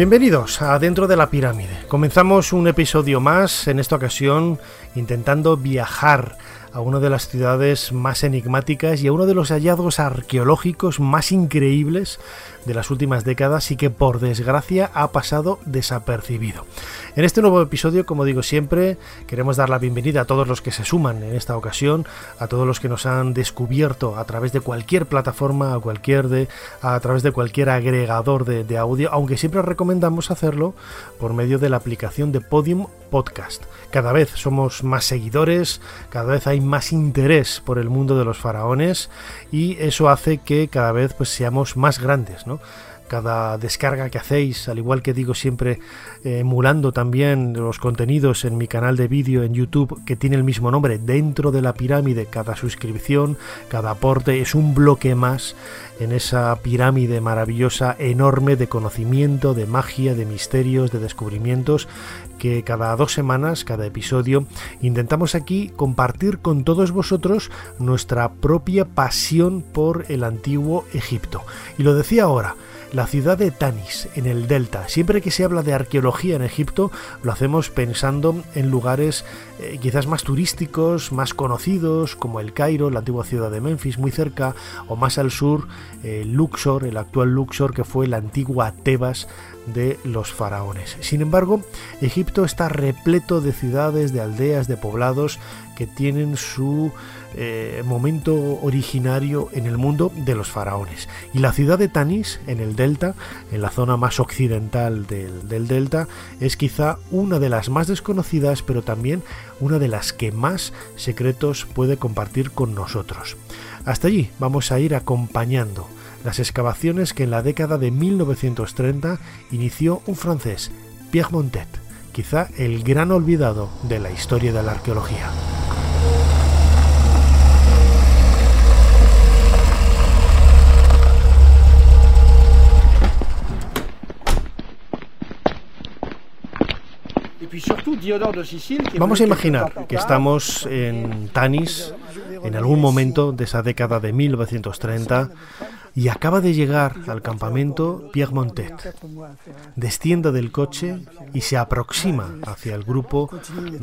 Bienvenidos a Dentro de la Pirámide. Comenzamos un episodio más, en esta ocasión intentando viajar a una de las ciudades más enigmáticas y a uno de los hallazgos arqueológicos más increíbles de las últimas décadas y que por desgracia ha pasado desapercibido. En este nuevo episodio, como digo siempre, queremos dar la bienvenida a todos los que se suman en esta ocasión, a todos los que nos han descubierto a través de cualquier plataforma, a, cualquier de, a través de cualquier agregador de, de audio, aunque siempre recomendamos hacerlo por medio de la aplicación de Podium Podcast. Cada vez somos más seguidores, cada vez hay más interés por el mundo de los faraones y eso hace que cada vez pues seamos más grandes, ¿no? ¿no? Cada descarga que hacéis, al igual que digo siempre, eh, emulando también los contenidos en mi canal de vídeo en YouTube que tiene el mismo nombre, dentro de la pirámide, cada suscripción, cada aporte es un bloque más en esa pirámide maravillosa, enorme de conocimiento, de magia, de misterios, de descubrimientos que cada dos semanas, cada episodio, intentamos aquí compartir con todos vosotros nuestra propia pasión por el antiguo Egipto. Y lo decía ahora, la ciudad de Tanis, en el Delta. Siempre que se habla de arqueología en Egipto, lo hacemos pensando en lugares eh, quizás más turísticos, más conocidos, como el Cairo, la antigua ciudad de Memphis, muy cerca, o más al sur, eh, Luxor, el actual Luxor, que fue la antigua Tebas de los faraones. Sin embargo, Egipto está repleto de ciudades, de aldeas, de poblados que tienen su eh, momento originario en el mundo de los faraones. Y la ciudad de Tanis, en el delta, en la zona más occidental del, del delta, es quizá una de las más desconocidas, pero también una de las que más secretos puede compartir con nosotros. Hasta allí vamos a ir acompañando las excavaciones que en la década de 1930 inició un francés, Pierre Montet, quizá el gran olvidado de la historia de la arqueología. Vamos a imaginar que estamos en Tanis en algún momento de esa década de 1930 y acaba de llegar al campamento Pierre Montet. Desciende del coche y se aproxima hacia el grupo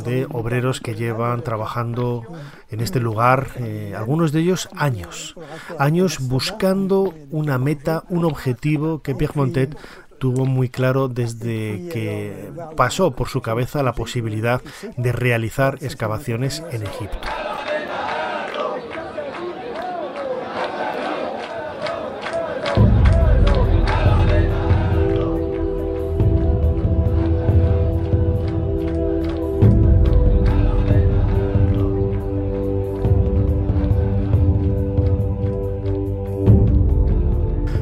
de obreros que llevan trabajando en este lugar, eh, algunos de ellos años, años buscando una meta, un objetivo que Pierre Montet tuvo muy claro desde que pasó por su cabeza la posibilidad de realizar excavaciones en Egipto.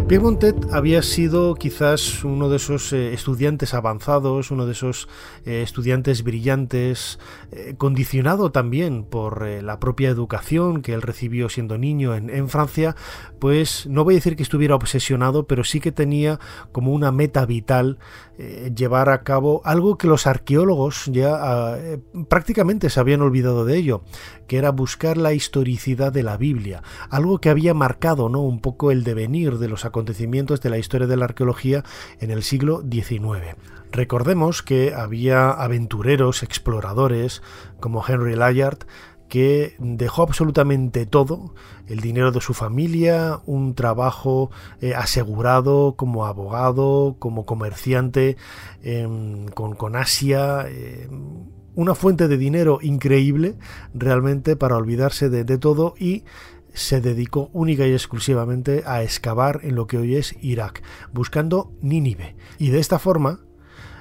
Pierre Montet había sido quizás uno de esos eh, estudiantes avanzados, uno de esos eh, estudiantes brillantes, eh, condicionado también por la propia educación que él recibió siendo niño en, Francia, pues no voy a decir que estuviera obsesionado, pero sí que tenía como una meta vital llevar a cabo algo que los arqueólogos ya ah, prácticamente se habían olvidado de ello, que era buscar la historicidad de la Biblia, algo que había marcado ¿no? un poco el devenir de los de la historia de la arqueología en el siglo XIX. Recordemos que había aventureros, exploradores como Henry Layard, que dejó absolutamente todo, el dinero de su familia, un trabajo eh, asegurado como abogado, como comerciante eh, con, Asia, eh, una fuente de dinero increíble realmente para olvidarse de, de todo y se dedicó única y exclusivamente a excavar en lo que hoy es Irak, buscando Nínive. Y de esta forma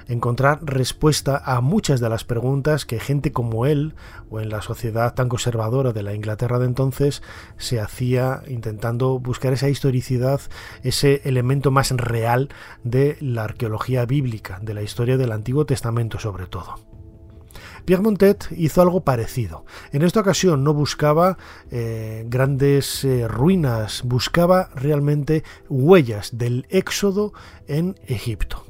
encontrar respuesta a muchas de las preguntas que gente como él, o en la sociedad tan conservadora de la Inglaterra de entonces, se hacía intentando buscar esa historicidad, ese elemento más real de la arqueología bíblica, de la historia del Antiguo Testamento sobre todo. Pierre Montet hizo algo parecido. En esta ocasión no buscaba eh, grandes eh, ruinas, buscaba realmente huellas del éxodo en Egipto.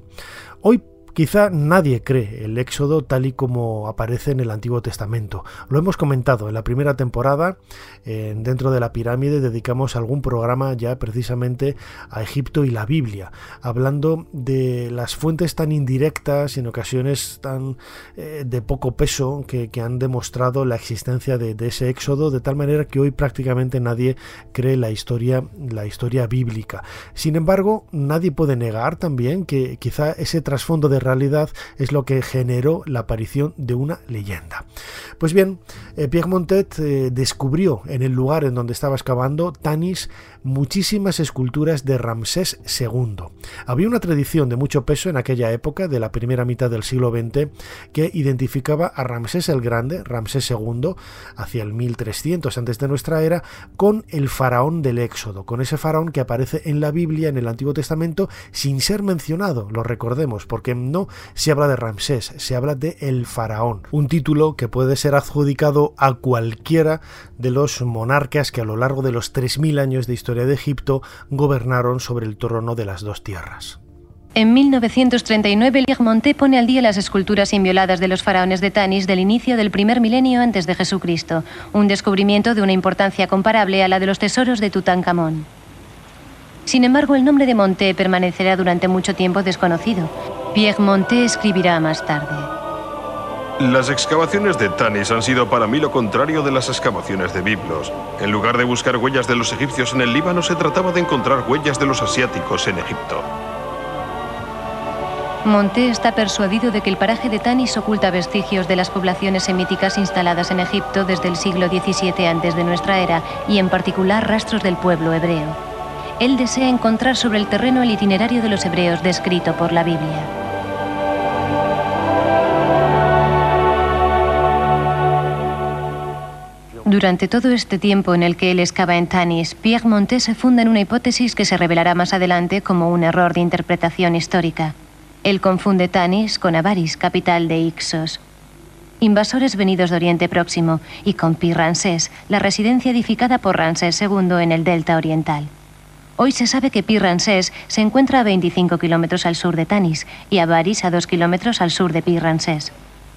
Hoy Quizá nadie cree el Éxodo tal y como aparece en el Antiguo Testamento. Lo hemos comentado en la primera temporada, dentro de la pirámide dedicamos algún programa ya precisamente a Egipto y la Biblia, hablando de las fuentes tan indirectas y en ocasiones tan eh, de poco peso que, han demostrado la existencia de, ese Éxodo, de tal manera que hoy prácticamente nadie cree la historia, la historia bíblica. Sin embargo, nadie puede negar también que quizá ese trasfondo de realidad es lo que generó la aparición de una leyenda. Pues bien, eh, Pierre Montet eh, descubrió en el lugar en donde estaba excavando Tanis muchísimas esculturas de Ramsés II. Había una tradición de mucho peso en aquella época, de la primera mitad del siglo XX, que identificaba a Ramsés el Grande, Ramsés II, hacia el 1300 antes de nuestra era, con el faraón del Éxodo, con ese faraón que aparece en la Biblia, en el Antiguo Testamento, sin ser mencionado, lo recordemos, porque no se habla de Ramsés, se habla de el faraón, un título que puede ser adjudicado a cualquiera de los monarcas que a lo largo de los 3.000 años de historia de Egipto gobernaron sobre el trono de las dos tierras. En 1939, Monté pone al día las esculturas invioladas de los faraones de Tanis del inicio del primer milenio antes de Jesucristo, un descubrimiento de una importancia comparable a la de los tesoros de Tutankamón. Sin embargo, el nombre de Monté permanecerá durante mucho tiempo desconocido. Pierre Monté escribirá más tarde. Las excavaciones de Tanis han sido para mí lo contrario de las excavaciones de Biblos. En lugar de buscar huellas de los egipcios en el Líbano, se trataba de encontrar huellas de los asiáticos en Egipto. Monté está persuadido de que el paraje de Tanis oculta vestigios de las poblaciones semíticas instaladas en Egipto desde el siglo XVII antes de nuestra era y en particular rastros del pueblo hebreo. Él desea encontrar sobre el terreno el itinerario de los hebreos descrito por la Biblia. Durante todo este tiempo en el que él excava en Tanis, Pierre Montet se funda en una hipótesis que se revelará más adelante como un error de interpretación histórica. Él confunde Tanis con Avaris, capital de Ixos. Invasores venidos de Oriente Próximo y con Pi la residencia edificada por Ramsés II en el delta oriental. Hoy se sabe que Pi se encuentra a 25 kilómetros al sur de Tanis y Avaris a 2 kilómetros al sur de Pi.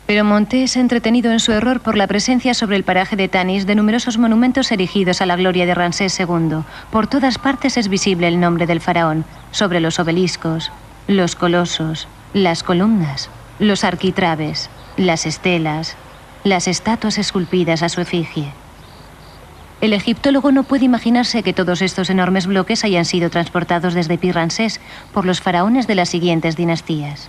Pero Monté es entretenido en su error por la presencia sobre el paraje de Tanis de numerosos monumentos erigidos a la gloria de Ramsés II. Por todas partes es visible el nombre del faraón, sobre los obeliscos, los colosos, las columnas, los arquitraves, las estelas, las estatuas esculpidas a su efigie. El egiptólogo no puede imaginarse que todos estos enormes bloques hayan sido transportados desde Pi Ramsés por los faraones de las siguientes dinastías.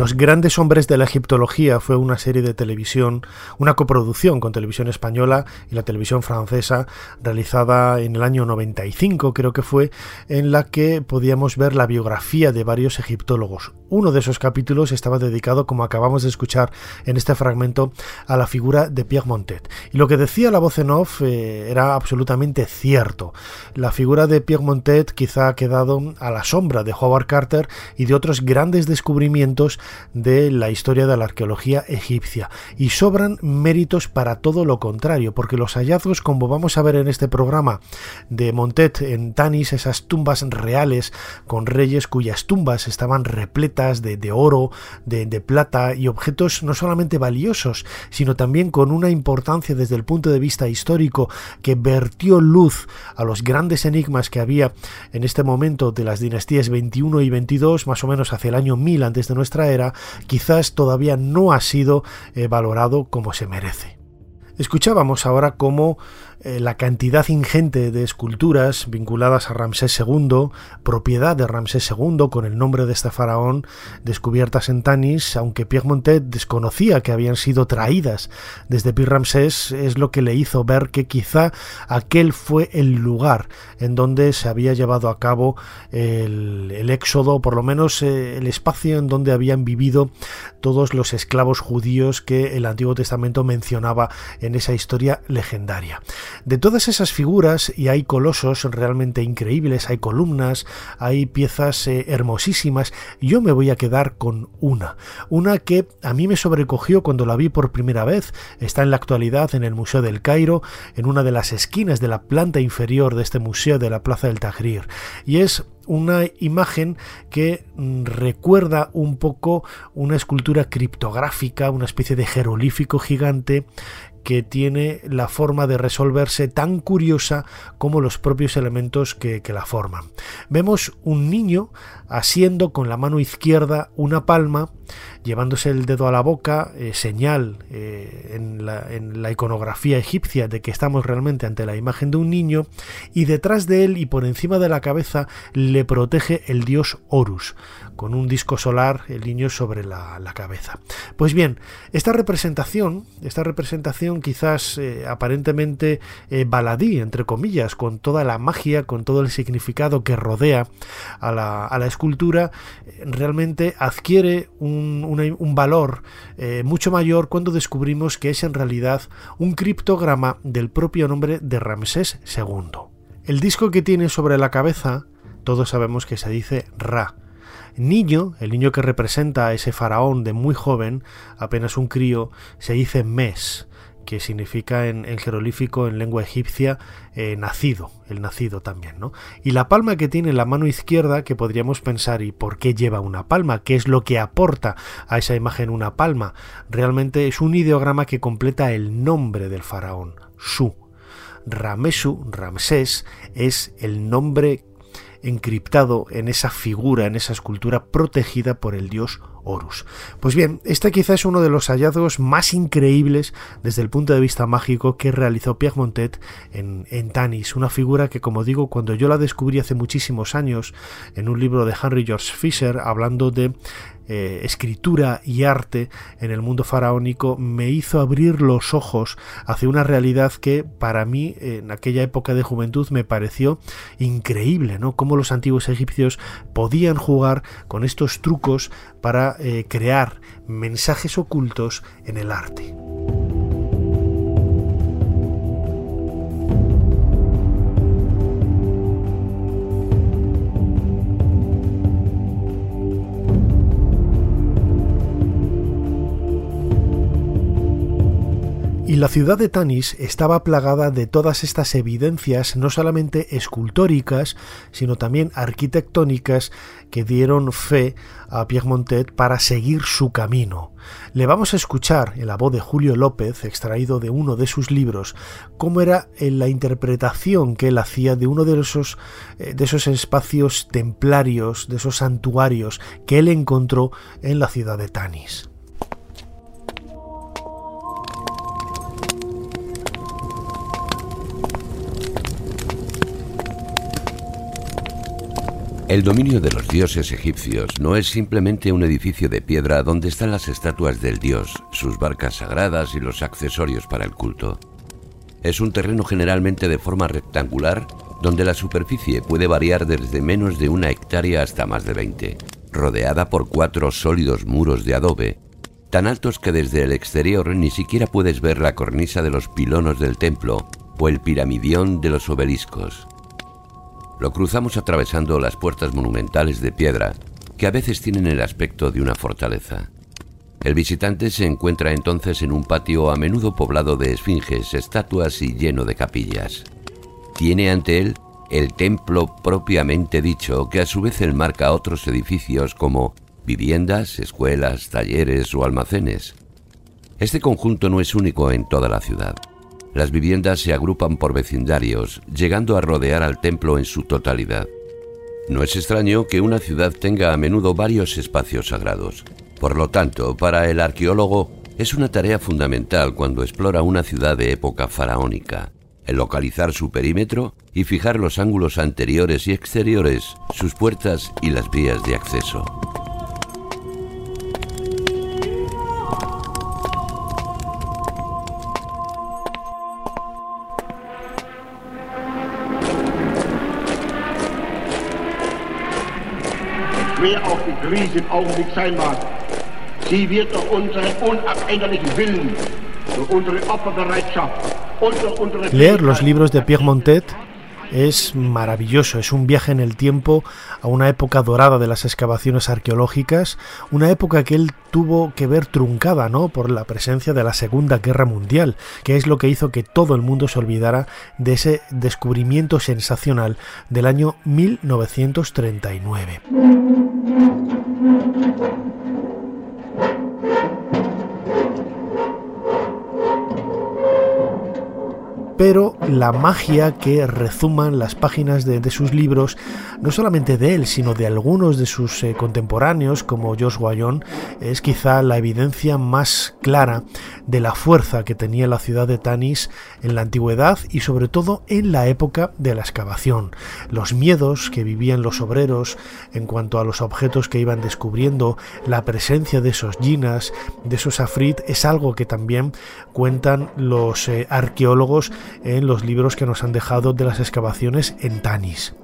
Los grandes hombres de la egiptología fue una serie de televisión, una coproducción con televisión española y la televisión francesa, realizada en el año 95 creo que fue, en la que podíamos ver la biografía de varios egiptólogos. Uno de esos capítulos estaba dedicado, como acabamos de escuchar en este fragmento, a la figura de Pierre Montet. Y lo que decía la voz en off eh, era absolutamente cierto. La figura de Pierre Montet quizá ha quedado a la sombra de Howard Carter y de otros grandes descubrimientos de la historia de la arqueología egipcia. Y sobran méritos para todo lo contrario, porque los hallazgos, como vamos a ver en este programa de Montet en Tanis, esas tumbas reales con reyes cuyas tumbas estaban repletas de, oro, de, de plata y objetos no solamente valiosos, sino también con una importancia desde el punto de vista histórico que vertió luz a los grandes enigmas que había en este momento de las dinastías 21 y 22, más o menos hacia el año 1000 antes de nuestra era, quizás todavía no ha sido eh, valorado como se merece. Escuchábamos ahora cómo eh, la cantidad ingente de esculturas vinculadas a Ramsés II, propiedad de Ramsés II con el nombre de este faraón, descubiertas en Tanis, aunque Pierre desconocía que habían sido traídas desde Pir Ramsés, es lo que le hizo ver que quizá aquel fue el lugar en donde se había llevado a cabo el, el éxodo, por lo menos eh, el espacio en donde habían vivido todos los esclavos judíos que el Antiguo Testamento mencionaba en esa historia legendaria. De todas esas figuras, y hay colosos realmente increíbles, hay columnas, hay piezas eh, hermosísimas, yo me voy a quedar con una, una que a mí me sobrecogió cuando la vi por primera vez, está en la actualidad en el Museo del Cairo, en una de las esquinas de la planta inferior de este museo de la Plaza del Tahrir, y es una imagen que mm, recuerda un poco una escultura criptográfica, una especie de jeroglífico gigante que tiene la forma de resolverse tan curiosa como los propios elementos que, la forman. Vemos un niño asiendo con la mano izquierda una palma, llevándose el dedo a la boca, eh, señal eh, en, la, iconografía egipcia de que estamos realmente ante la imagen de un niño, y detrás de él y por encima de la cabeza le protege el dios Horus, con un disco solar, el niño sobre la, cabeza. Pues bien, esta representación, esta representación quizás eh, aparentemente baladí, entre comillas, con toda la magia, con todo el significado que rodea a la, escultura, realmente adquiere un, valor eh, mucho mayor cuando descubrimos que es en realidad un criptograma del propio nombre de Ramsés II. El disco que tiene sobre la cabeza, todos sabemos que se dice Ra, Niño, el niño que representa a ese faraón de muy joven, apenas un crío, se dice Mes, que significa en, jeroglífico en lengua egipcia eh, nacido, el nacido también, ¿no? Y la palma que tiene en la mano izquierda, que podríamos pensar, ¿y por qué lleva una palma? ¿Qué es lo que aporta a esa imagen una palma? Realmente es un ideograma que completa el nombre del faraón, Su. Ramesu, Ramsés, es el nombre encriptado en esa figura, en esa escultura protegida por el dios Horus. Pues bien, este quizá es uno de los hallazgos más increíbles desde el punto de vista mágico que realizó Pierre Montet en, en, Tanis, una figura que, como digo, cuando yo la descubrí hace muchísimos años en un libro de Henry George Fisher hablando de eh, escritura y arte en el mundo faraónico me hizo abrir los ojos hacia una realidad que para mí en aquella época de juventud me pareció increíble, ¿no? Cómo los antiguos egipcios podían jugar con estos trucos para eh, crear mensajes ocultos en el arte. Y la ciudad de Tanis estaba plagada de todas estas evidencias, no solamente escultóricas, sino también arquitectónicas, que dieron fe a Pierre Montet para seguir su camino. Le vamos a escuchar en la voz de Julio López, extraído de uno de sus libros, cómo era la interpretación que él hacía de uno de esos, eh, de esos espacios templarios, de esos santuarios que él encontró en la ciudad de Tanis. El dominio de los dioses egipcios no es simplemente un edificio de piedra donde están las estatuas del dios, sus barcas sagradas y los accesorios para el culto. Es un terreno generalmente de forma rectangular donde la superficie puede variar desde menos de una hectárea hasta más de 20, rodeada por cuatro sólidos muros de adobe, tan altos que desde el exterior ni siquiera puedes ver la cornisa de los pilonos del templo o el piramidión de los obeliscos. Lo cruzamos atravesando las puertas monumentales de piedra, que a veces tienen el aspecto de una fortaleza. El visitante se encuentra entonces en un patio a menudo poblado de esfinges, estatuas y lleno de capillas. Tiene ante él el templo propiamente dicho, que a su vez enmarca otros edificios como viviendas, escuelas, talleres o almacenes. Este conjunto no es único en toda la ciudad. Las viviendas se agrupan por vecindarios, llegando a rodear al templo en su totalidad. No es extraño que una ciudad tenga a menudo varios espacios sagrados. Por lo tanto, para el arqueólogo es una tarea fundamental cuando explora una ciudad de época faraónica, el localizar su perímetro y fijar los ángulos anteriores y exteriores, sus puertas y las vías de acceso. Schwer auch die Krise im Augenblick sein mag, sie wird durch unseren unabänderlichen Willen, durch unsere Opferbereitschaft und durch unsere Leer los libros de Pierre Montet es maravilloso, es un viaje en el tiempo a una época dorada de las excavaciones arqueológicas, una época que él tuvo que ver truncada, ¿no? por la presencia de la Segunda Guerra Mundial, que es lo que hizo que todo el mundo se olvidara de ese descubrimiento sensacional del año 1939. Pero la magia que rezuman las páginas de, sus libros, no solamente de él, sino de algunos de sus eh, contemporáneos, como George Guayon, es quizá la evidencia más clara de la fuerza que tenía la ciudad de Tanis en la antigüedad y sobre todo en la época de la excavación. Los miedos que vivían los obreros en cuanto a los objetos que iban descubriendo, la presencia de esos ginas, de esos afrit, es algo que también cuentan los eh, arqueólogos en los libros que nos han dejado de las excavaciones en Tanis.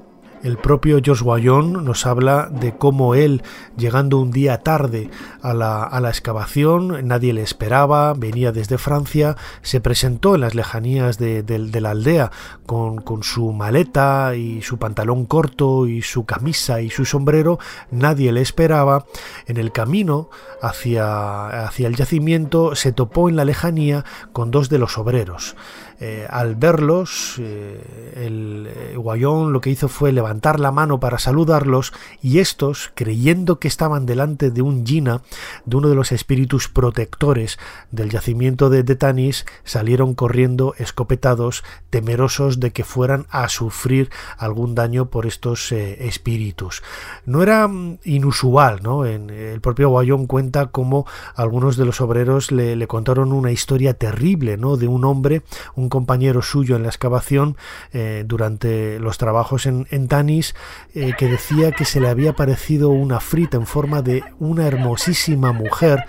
El propio George Guayon nos habla de cómo él, llegando un día tarde a la, excavación, nadie le esperaba, venía desde Francia, se presentó en las lejanías de, la aldea con, su maleta y su pantalón corto y su camisa y su sombrero, nadie le esperaba. En el camino hacia, hacia el yacimiento se topó en la lejanía con dos de los obreros. Eh, al verlos, eh, el eh, Guayón lo que hizo fue levantar la mano para saludarlos y estos, creyendo que estaban delante de un Gina, de uno de los espíritus protectores del yacimiento de Tanis, salieron corriendo escopetados, temerosos de que fueran a sufrir algún daño por estos espíritus. No era mm, inusual, ¿no? El propio Guayón cuenta cómo algunos de los obreros le, le contaron una historia terrible, ¿no? De un hombre, un compañero suyo en la excavación eh, durante los trabajos en, Tanis eh, que decía que se le había parecido una frita en forma de una hermosísima mujer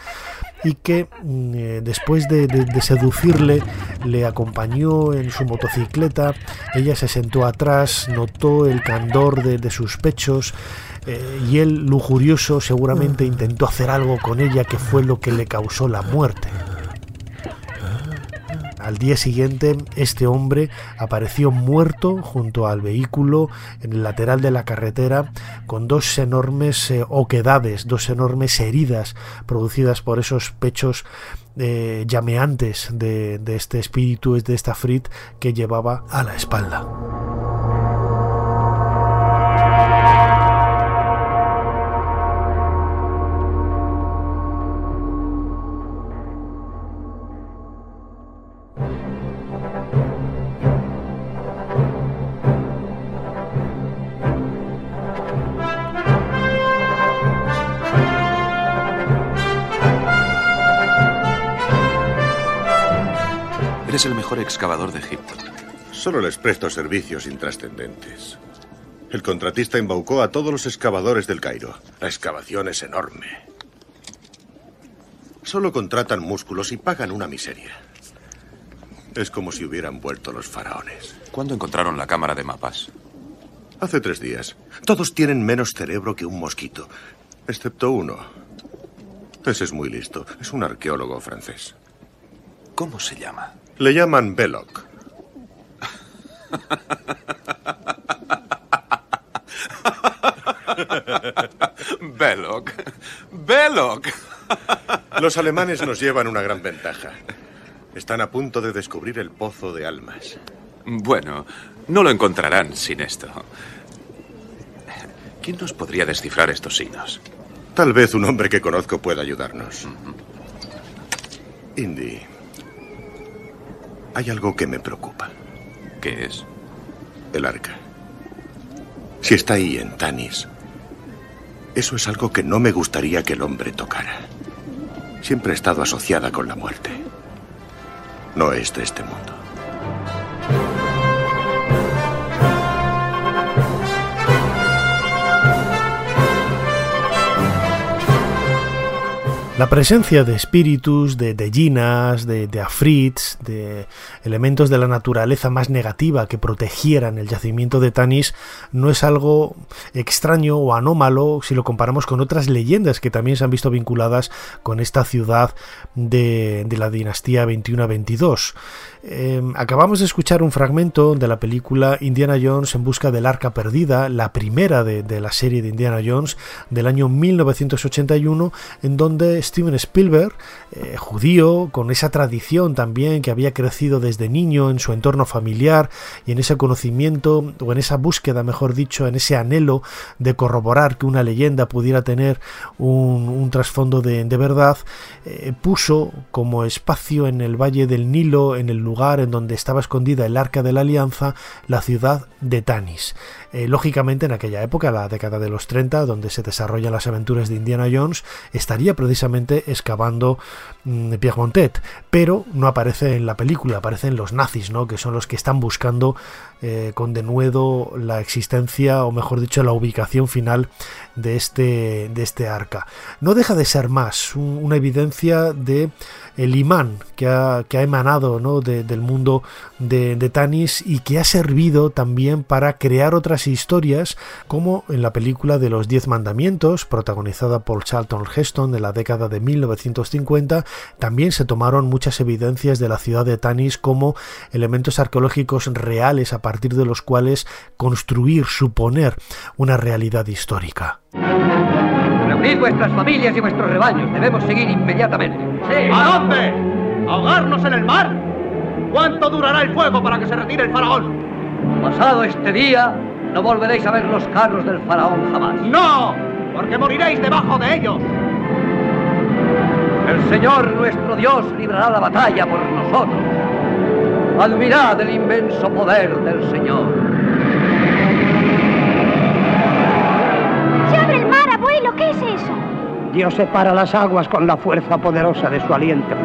y que mm, eh, después de, seducirle le acompañó en su motocicleta, ella se sentó atrás, notó el candor de, sus pechos y él, lujurioso, seguramente intentó hacer algo con ella que fue lo que le causó la muerte. Al día siguiente, este hombre apareció muerto junto al vehículo en el lateral de la carretera con dos enormes eh, oquedades, dos enormes heridas producidas por esos pechos eh, llameantes de, de este espíritu, de esta frit que llevaba a la espalda. Es el mejor excavador de Egipto. Solo les presto servicios intrascendentes. El contratista embaucó a todos los excavadores del Cairo. La excavación es enorme. Solo contratan músculos y pagan una miseria. Es como si hubieran vuelto los faraones. ¿Cuándo encontraron la cámara de mapas? Hace tres días. Todos tienen menos cerebro que un mosquito, excepto uno. Ese es muy listo. Es un arqueólogo francés. ¿Cómo se llama? Le llaman Belloc. Belloc. Belloc. Los alemanes nos llevan una gran ventaja. Están a punto de descubrir el pozo de almas. Bueno, no lo encontrarán sin esto. ¿Quién nos podría descifrar estos signos? Tal vez un hombre que conozco pueda ayudarnos. Indy. Hay algo que me preocupa. ¿Qué es? El arca. Si está ahí en Tanis, eso es algo que no me gustaría que el hombre tocara. Siempre ha estado asociada con la muerte. No es de este mundo. La presencia de espíritus, de, de de, de afrits, de elementos de la naturaleza más negativa que protegieran el yacimiento de Tanis no es algo extraño o anómalo si lo comparamos con otras leyendas que también se han visto vinculadas con esta ciudad de, de la dinastía 21-22. Em, acabamos de escuchar un fragmento de la película Indiana Jones en busca del arca perdida, la primera de, la serie de Indiana Jones del año 1981, en donde Steven Spielberg, eh, judío, con esa tradición también que había crecido desde niño en su entorno familiar y en ese conocimiento, o en esa búsqueda, mejor dicho, en ese anhelo de corroborar que una leyenda pudiera tener un, trasfondo de, verdad, eh, puso como espacio en el Valle del Nilo, en el lugar en donde estaba escondida el arca de la alianza, la ciudad de Tanis. Eh, lógicamente, en aquella época, la década de los 30, donde se desarrollan las aventuras de Indiana Jones, estaría precisamente excavando mm, Pierre Montet, pero no aparece en la película, aparecen los nazis, ¿no? que son los que están buscando eh, con denuedo la existencia, o mejor dicho, la ubicación final de este, de este arca. No deja de ser más una evidencia de el imán que ha, emanado ¿no? del mundo de, de, Tanis y que ha servido también para crear otras historias como en la película de los Diez Mandamientos protagonizada por Charlton Heston de la década de 1950 también se tomaron muchas evidencias de la ciudad de Tanis como elementos arqueológicos reales a partir de los cuales construir, suponer una realidad histórica. Reunid vuestras familias y vuestros rebaños. Debemos seguir inmediatamente. ¿A dónde? ¿Ahogarnos en el mar? ¿Cuánto durará el fuego para que se retire el faraón? Pasado este día, no volveréis a ver los carros del faraón jamás. ¡No! Porque moriréis debajo de ellos. El Señor nuestro Dios librará la batalla por nosotros. Admirad el inmenso poder del Señor. ¿Qué es eso? Dios separa las aguas con la fuerza poderosa de su aliento.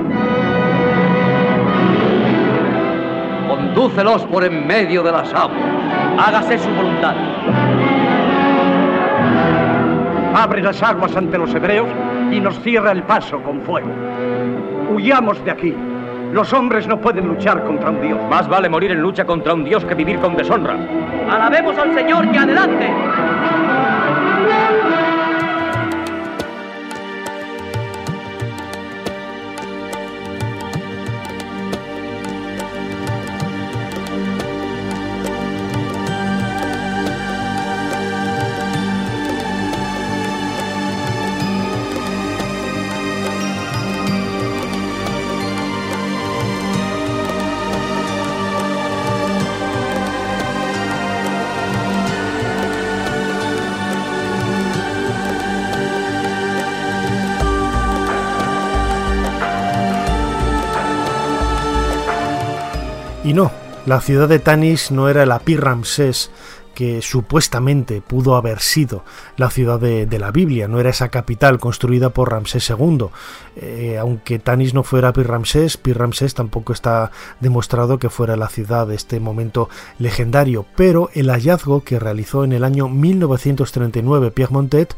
Condúcelos por en medio de las aguas. Hágase su voluntad. Abre las aguas ante los hebreos y nos cierra el paso con fuego. Huyamos de aquí. Los hombres no pueden luchar contra un Dios. Más vale morir en lucha contra un Dios que vivir con deshonra. Alabemos al Señor y adelante. La ciudad de Tanis no era el Apir Ramsés que supuestamente pudo haber sido la ciudad de, la Biblia, no era esa capital construida por Ramsés II. Eh, aunque Tanis no fuera Pir Ramsés, Pir Ramsés tampoco está demostrado que fuera la ciudad de este momento legendario, pero el hallazgo que realizó en el año 1939 Pierre Montet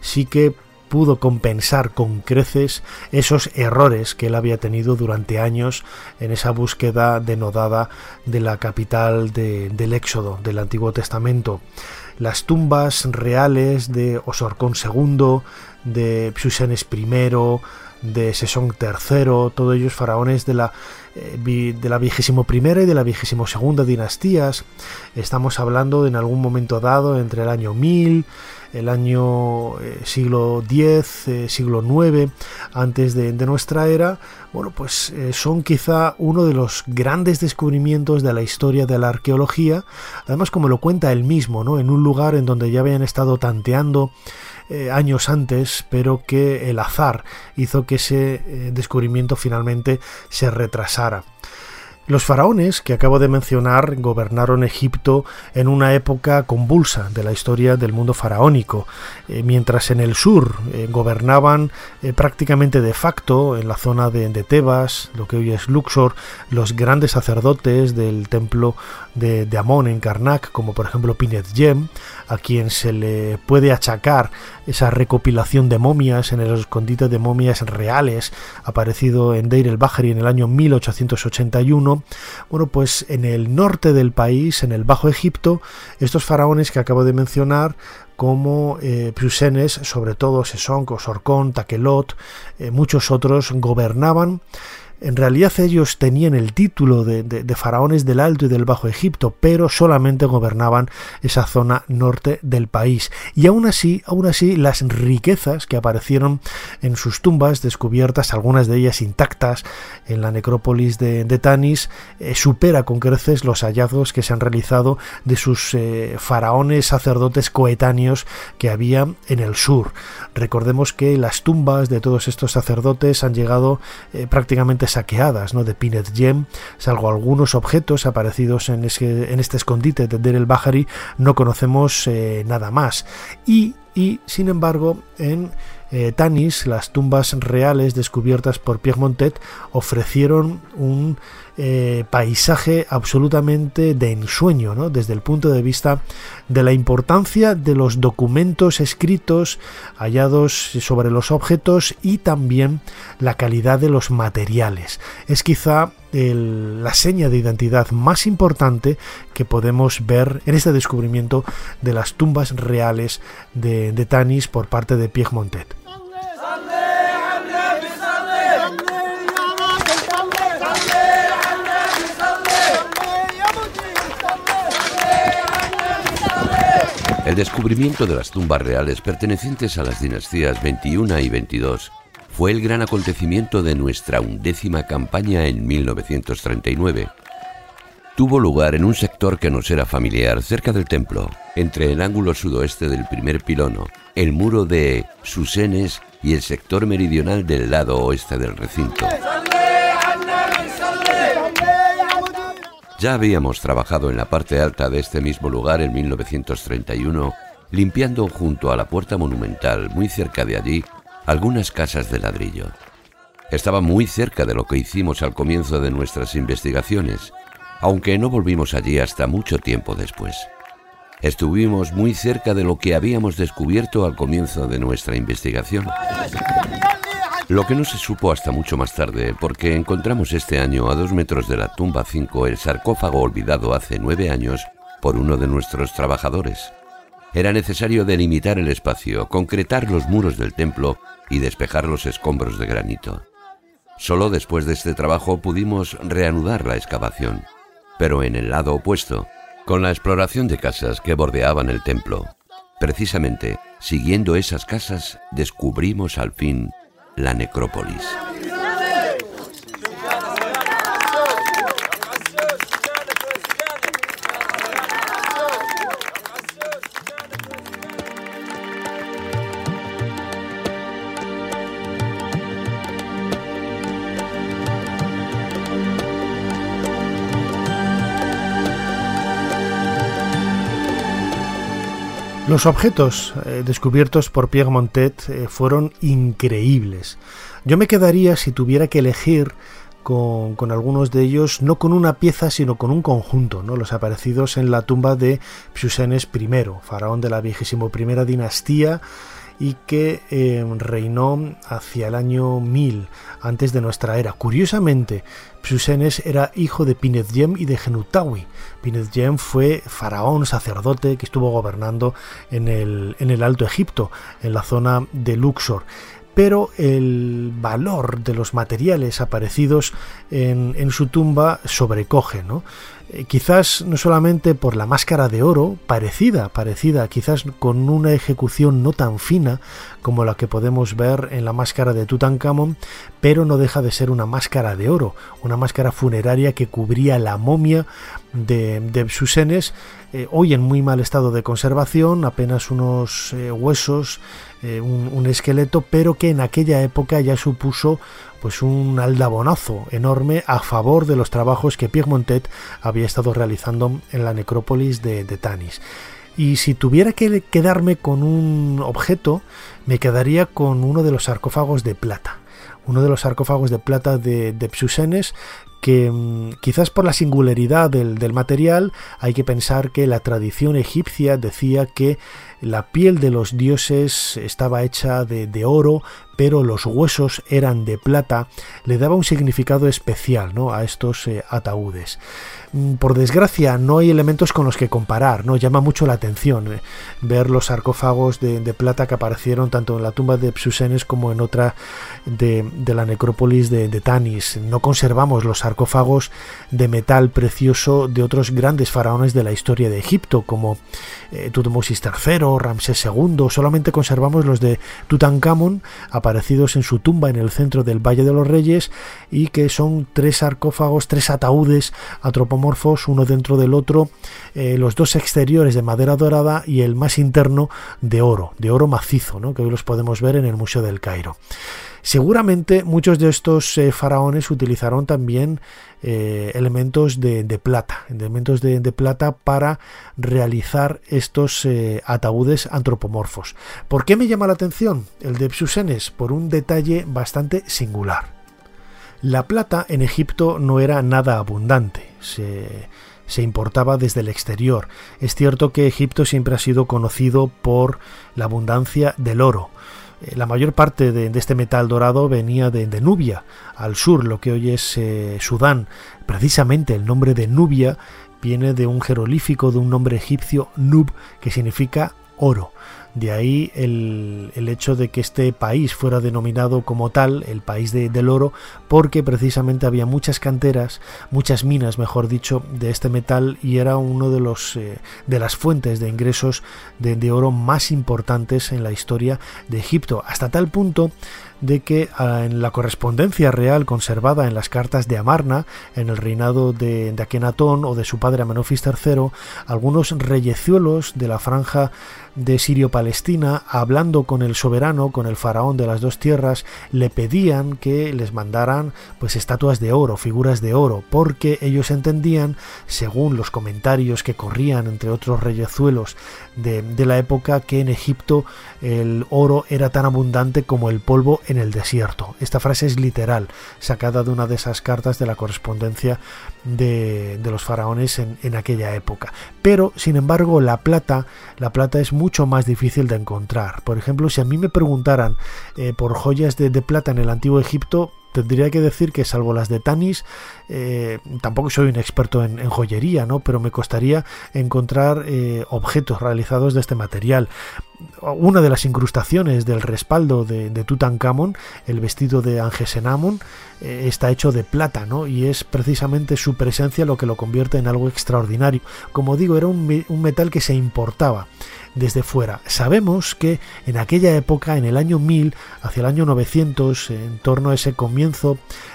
sí que pudo compensar con creces esos errores que él había tenido durante años en esa búsqueda denodada de la capital del Éxodo, del Antiguo Testamento. Las tumbas reales de Osorcón II, de Psusenes I, de Sesón III, todos ellos faraones de la, de la vigésimo primera y de la vigésimo segunda dinastías. Estamos hablando de en algún momento dado entre el año 1000 el año eh, siglo X, eh, siglo IX, antes de, nuestra era, bueno, pues eh, son quizá uno de los grandes descubrimientos de la historia de la arqueología, además como lo cuenta él mismo, ¿no? En un lugar en donde ya habían estado tanteando años antes, pero que el azar hizo que ese descubrimiento finalmente se retrasara. Los faraones que acabo de mencionar gobernaron Egipto en una época convulsa de la historia del mundo faraónico, eh, mientras en el sur eh, gobernaban eh, prácticamente de facto en la zona de, Tebas, lo que hoy es Luxor, los grandes sacerdotes del templo de, Amón en Karnak, como por ejemplo Pinet Yem, a quien se le puede achacar esa recopilación de momias en el escondite de momias reales aparecido en Deir el-Bahari en el año 1881. Bueno, pues en el norte del país, en el Bajo Egipto, estos faraones que acabo de mencionar como eh, sobre todo Sesonk, Sorcón, Takelot, eh, muchos otros gobernaban en realidad ellos tenían el título de, faraones del Alto y del Bajo Egipto, pero solamente gobernaban esa zona norte del país. Y aún así, aún así, las riquezas que aparecieron en sus tumbas, descubiertas, algunas de ellas intactas en la necrópolis de, Tanis, eh, supera con creces los hallazgos que se han realizado de sus eh, faraones sacerdotes coetáneos que había en el sur. Recordemos que las tumbas de todos estos sacerdotes han llegado eh, prácticamente saqueadas ¿no? de Pinet Yem, salvo algunos objetos aparecidos en, en este escondite de Der el Bahari, no conocemos eh, nada más. Y, y, sin embargo, en eh, Tanis, las tumbas reales descubiertas por Pierre Montet ofrecieron un eh, paisaje absolutamente de ensueño, ¿no? desde el punto de vista de la importancia de los documentos escritos hallados sobre los objetos y también la calidad de los materiales. Es quizá la seña de identidad más importante que podemos ver en este descubrimiento de las tumbas reales de, de Tanis por parte de Pierre El descubrimiento de las tumbas reales pertenecientes a las dinastías 21 y 22 fue el gran acontecimiento de nuestra undécima campaña en 1939. Tuvo lugar en un sector que nos era familiar, cerca del templo, entre el ángulo sudoeste del primer pilono, el muro de Susenes y el sector meridional del lado oeste del recinto. Ya habíamos trabajado en la parte alta de este mismo lugar en 1931, limpiando junto a la puerta monumental, muy cerca de allí, algunas casas de ladrillo. Estaba muy cerca de lo que hicimos al comienzo de nuestras investigaciones, aunque no volvimos allí hasta mucho tiempo después. Estuvimos muy cerca de lo que habíamos descubierto al comienzo de nuestra investigación. Lo que no se supo hasta mucho más tarde, porque encontramos este año a dos metros de la tumba 5 el sarcófago olvidado hace nueve años por uno de nuestros trabajadores. Era necesario delimitar el espacio, concretar los muros del templo y despejar los escombros de granito. Solo después de este trabajo pudimos reanudar la excavación, pero en el lado opuesto, con la exploración de casas que bordeaban el templo. Precisamente, siguiendo esas casas, descubrimos al fin la necrópolis. Los objetos eh, descubiertos por Pierre Montet eh, fueron increíbles. Yo me quedaría, si tuviera que elegir, con, algunos de ellos, no con una pieza, sino con un conjunto, ¿no? los aparecidos en la tumba de Psusenes I, faraón de la vigésimo dinastía y que eh, reinó hacia el año 1000 antes de nuestra era. Curiosamente, Psusenes era hijo de Pinetjem y de Genutawi. Pinetjem fue faraón, sacerdote que estuvo gobernando en el, en el Alto Egipto, en la zona de Luxor pero el valor de los materiales aparecidos en, su tumba sobrecoge, ¿no? Eh, quizás no solamente por la máscara de oro, parecida, parecida, quizás con una ejecución no tan fina como la que podemos ver en la máscara de Tutankamón, pero no deja de ser una máscara de oro, una máscara funeraria que cubría la momia de, de eh, hoy en muy mal estado de conservación, apenas unos eh, huesos, un, un esqueleto, pero que en aquella época ya supuso pues un aldabonazo enorme a favor de los trabajos que Pierre Montet había estado realizando en la necrópolis de, de Tanis. Y si tuviera que quedarme con un objeto, me quedaría con uno de los sarcófagos de plata. Uno de los sarcófagos de plata de, de Psusenes que mm, quizás por la singularidad del, material hay que pensar que la tradición egipcia decía que la piel de los dioses estaba hecha de, oro, pero los huesos eran de plata, le daba un significado especial ¿no? a estos eh, ataúdes. Mm, por desgracia, no hay elementos con los que comparar, ¿no? Llama mucho la atención eh, ver los sarcófagos de, plata que aparecieron tanto en la tumba de Psusenes como en otra de, la necrópolis de, Tanis. No conservamos los sarcófagos de metal precioso de otros grandes faraones de la historia de Egipto, como eh, Tutmosis III, Ramsés II. Solamente conservamos los de Tutankamón, aparecidos en su tumba en el centro del Valle de los Reyes, y que son tres sarcófagos, tres ataúdes antropomorfos, uno dentro del otro, eh, los dos exteriores de madera dorada y el más interno de oro, de oro macizo, ¿no? que hoy los podemos ver en el Museo del Cairo. Seguramente muchos de estos eh, faraones utilizaron también eh, elementos de, plata, elementos de, plata para realizar estos eh, ataúdes antropomorfos. ¿Por qué me llama la atención el de Psusenes? Por un detalle bastante singular. La plata en Egipto no era nada abundante. Se, se importaba desde el exterior. Es cierto que Egipto siempre ha sido conocido por la abundancia del oro, la mayor parte de, este metal dorado venía de, Nubia, al sur, lo que hoy es eh, Sudán. Precisamente el nombre de Nubia viene de un jeroglífico de un nombre egipcio Nub, que significa oro. De ahí el, hecho de que este país fuera denominado como tal, el país del oro, porque precisamente había muchas canteras, muchas minas, mejor dicho, de este metal y era uno de los eh, de las fuentes de ingresos de oro más importantes en la historia de Egipto, hasta tal punto de que ah, en la correspondencia real conservada en las cartas de Amarna, en el reinado de, de Akenatón o de su padre Amenofis III, algunos reyezuelos de la franja de Sirio-Palestina, hablando con el soberano, con el faraón de las dos tierras, le pedían que les mandaran pues estatuas de oro, figuras de oro, porque ellos entendían, según los comentarios que corrían entre otros reyezuelos de, de la época, que en Egipto el oro era tan abundante como el polvo en el desierto. Esta frase es literal, sacada de una de esas cartas de la correspondencia de, los faraones en, aquella época. Pero, sin embargo, la plata, la plata es mucho más difícil de encontrar. Por ejemplo, si a mí me preguntaran eh, por joyas de, de plata en el antiguo Egipto, tendría que decir que salvo las de Tanis, eh, tampoco soy un experto en, joyería, ¿no? Pero me costaría encontrar eh, objetos realizados de este material. Una de las incrustaciones del respaldo de, de Tutankamón, el vestido de Angesenamon, eh, está hecho de plata, ¿no? Y es precisamente su presencia lo que lo convierte en algo extraordinario. Como digo, era un, un metal que se importaba desde fuera. Sabemos que en aquella época, en el año 1000, hacia el año 900, en torno a ese comienzo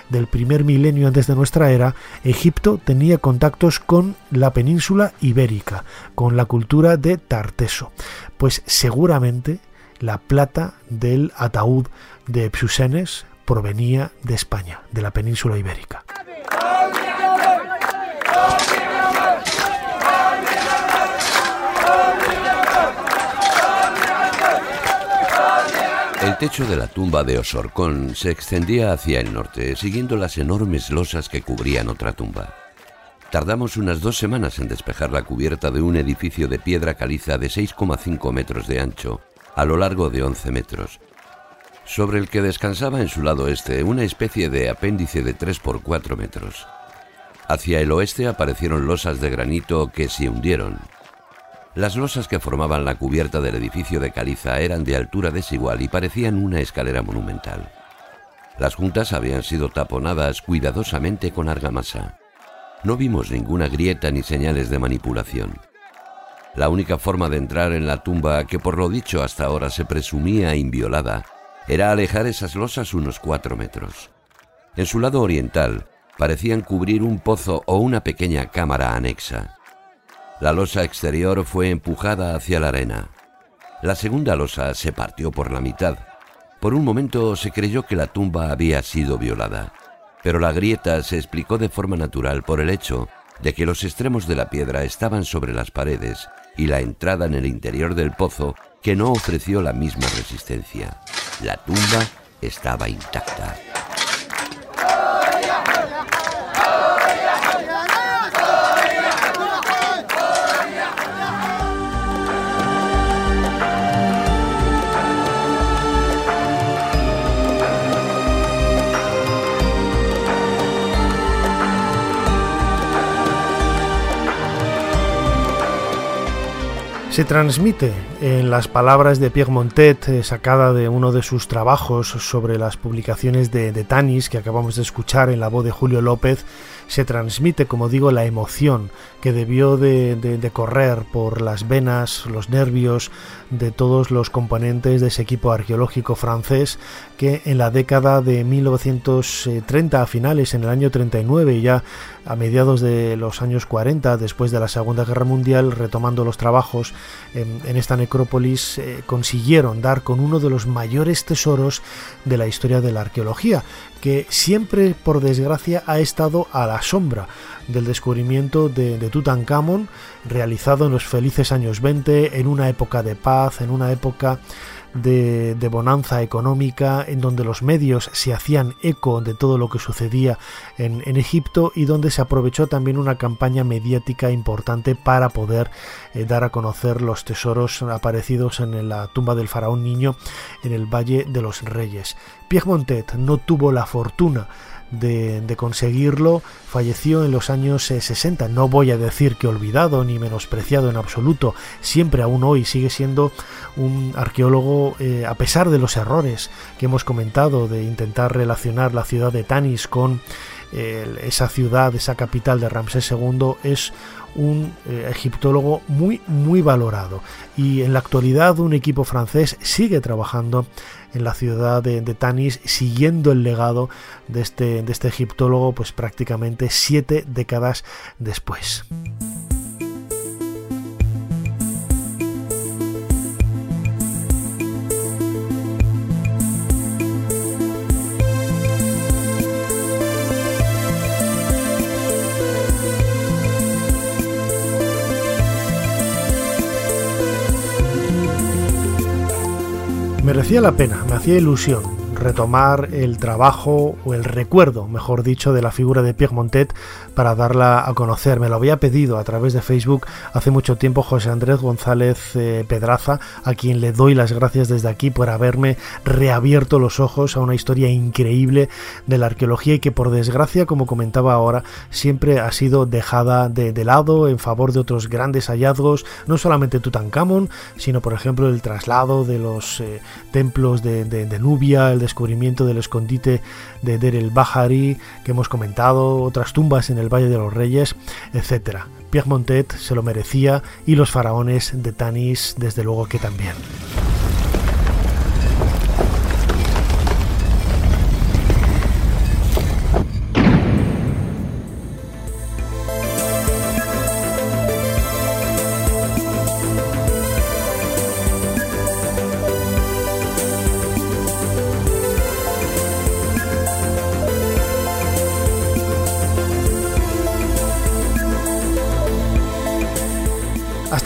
del primer milenio antes de nuestra era, Egipto tenía contactos con la península ibérica, con la cultura de Tarteso. Pues seguramente la plata del ataúd de Psusenes provenía de España, de la península ibérica. El techo de la tumba de Osorcón se extendía hacia el norte, siguiendo las enormes losas que cubrían otra tumba. Tardamos unas dos semanas en despejar la cubierta de un edificio de piedra caliza de 6,5 metros de ancho, a lo largo de 11 metros, sobre el que descansaba en su lado este una especie de apéndice de 3 por 4 metros. Hacia el oeste aparecieron losas de granito que se hundieron, las losas que formaban la cubierta del edificio de caliza eran de altura desigual y parecían una escalera monumental. Las juntas habían sido taponadas cuidadosamente con argamasa. No vimos ninguna grieta ni señales de manipulación. La única forma de entrar en la tumba, que por lo dicho hasta ahora se presumía inviolada, era alejar esas losas unos cuatro metros. En su lado oriental parecían cubrir un pozo o una pequeña cámara anexa. La losa exterior fue empujada hacia la arena. La segunda losa se partió por la mitad. Por un momento se creyó que la tumba había sido violada, pero la grieta se explicó de forma natural por el hecho de que los extremos de la piedra estaban sobre las paredes y la entrada en el interior del pozo que no ofreció la misma resistencia. La tumba estaba intacta. Se transmite en las palabras de Pierre Montet, eh, sacada de uno de sus trabajos sobre las publicaciones de, de Tanis, que acabamos de escuchar en la voz de Julio López, se transmite, como digo, la emoción que debió de, correr por las venas, los nervios de todos los componentes de ese equipo arqueológico francés que en la década de 1930, a finales, en el año 39 y ya a mediados de los años 40, después de la Segunda Guerra Mundial, retomando los trabajos en, en esta necrópolis, eh, consiguieron dar con uno de los mayores tesoros de la historia de la arqueología, que siempre, por desgracia, ha estado a la sombra del descubrimiento de, de Tutankamón, realizado en los felices años 20, en una época de paz, en una época de, bonanza económica, en donde los medios se hacían eco de todo lo que sucedía en, Egipto y donde se aprovechó también una campaña mediática importante para poder eh, dar a conocer los tesoros aparecidos en la tumba del faraón niño en el Valle de los Reyes. Pierre Montet no tuvo la fortuna de, de, conseguirlo, falleció en los años 60. Eh, no voy a decir que olvidado ni menospreciado en absoluto, siempre aún hoy sigue siendo un arqueólogo, eh, a pesar de los errores que hemos comentado de intentar relacionar la ciudad de Tanis con esa ciudad, esa capital de Ramsés II, es un eh, egiptólogo muy muy valorado y en la actualidad un equipo francés sigue trabajando en la ciudad de, Tanis siguiendo el legado de este, de este egiptólogo pues prácticamente siete décadas después. Merecía la pena, me hacía ilusión retomar el trabajo o el recuerdo, mejor dicho, de la figura de Pierre Montet para darla a conocer. Me lo había pedido a través de Facebook hace mucho tiempo José Andrés González eh, Pedraza, a quien le doy las gracias desde aquí por haberme reabierto los ojos a una historia increíble de la arqueología y que por desgracia, como comentaba ahora, siempre ha sido dejada de, de lado en favor de otros grandes hallazgos, no solamente Tutankamón, sino por ejemplo el traslado de los eh, templos de, de, de Nubia, el descubrimiento del escondite de Der el Bahari que hemos comentado, otras tumbas en el Valle de los Reyes, etc. Pierre Montet se lo merecía y los faraones de Tanis desde luego que también.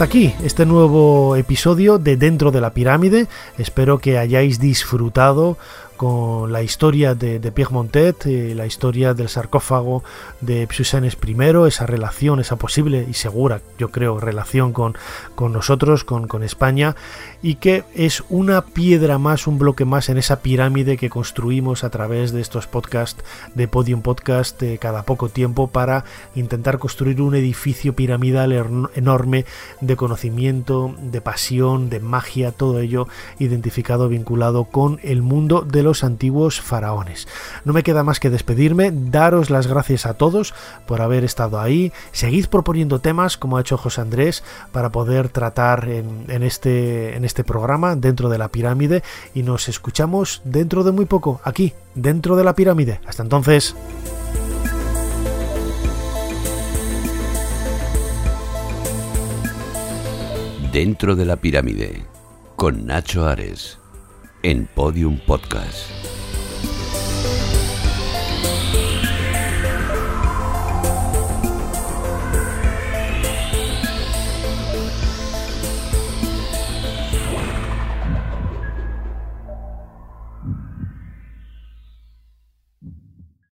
Hasta aquí este nuevo episodio de Dentro de la Pirámide. Espero que hayáis disfrutado con la historia de, de Pierre Montet, eh, la historia del sarcófago de Psusenes I, esa relación, esa posible y segura, yo creo, relación con, nosotros, con, España, y que es una piedra más, un bloque más en esa pirámide que construimos a través de estos podcasts de Podium Podcast eh, cada poco tiempo para intentar construir un edificio piramidal enorme de conocimiento, de pasión, de magia, todo ello identificado, vinculado con el mundo de antiguos faraones. No me queda más que despedirme, daros las gracias a todos por haber estado ahí, seguid proponiendo temas como ha hecho José Andrés para poder tratar en, este, en este programa dentro de la pirámide y nos escuchamos dentro de muy poco aquí, dentro de la pirámide. Hasta entonces. Dentro de la pirámide, con Nacho Ares. En Podium Podcast.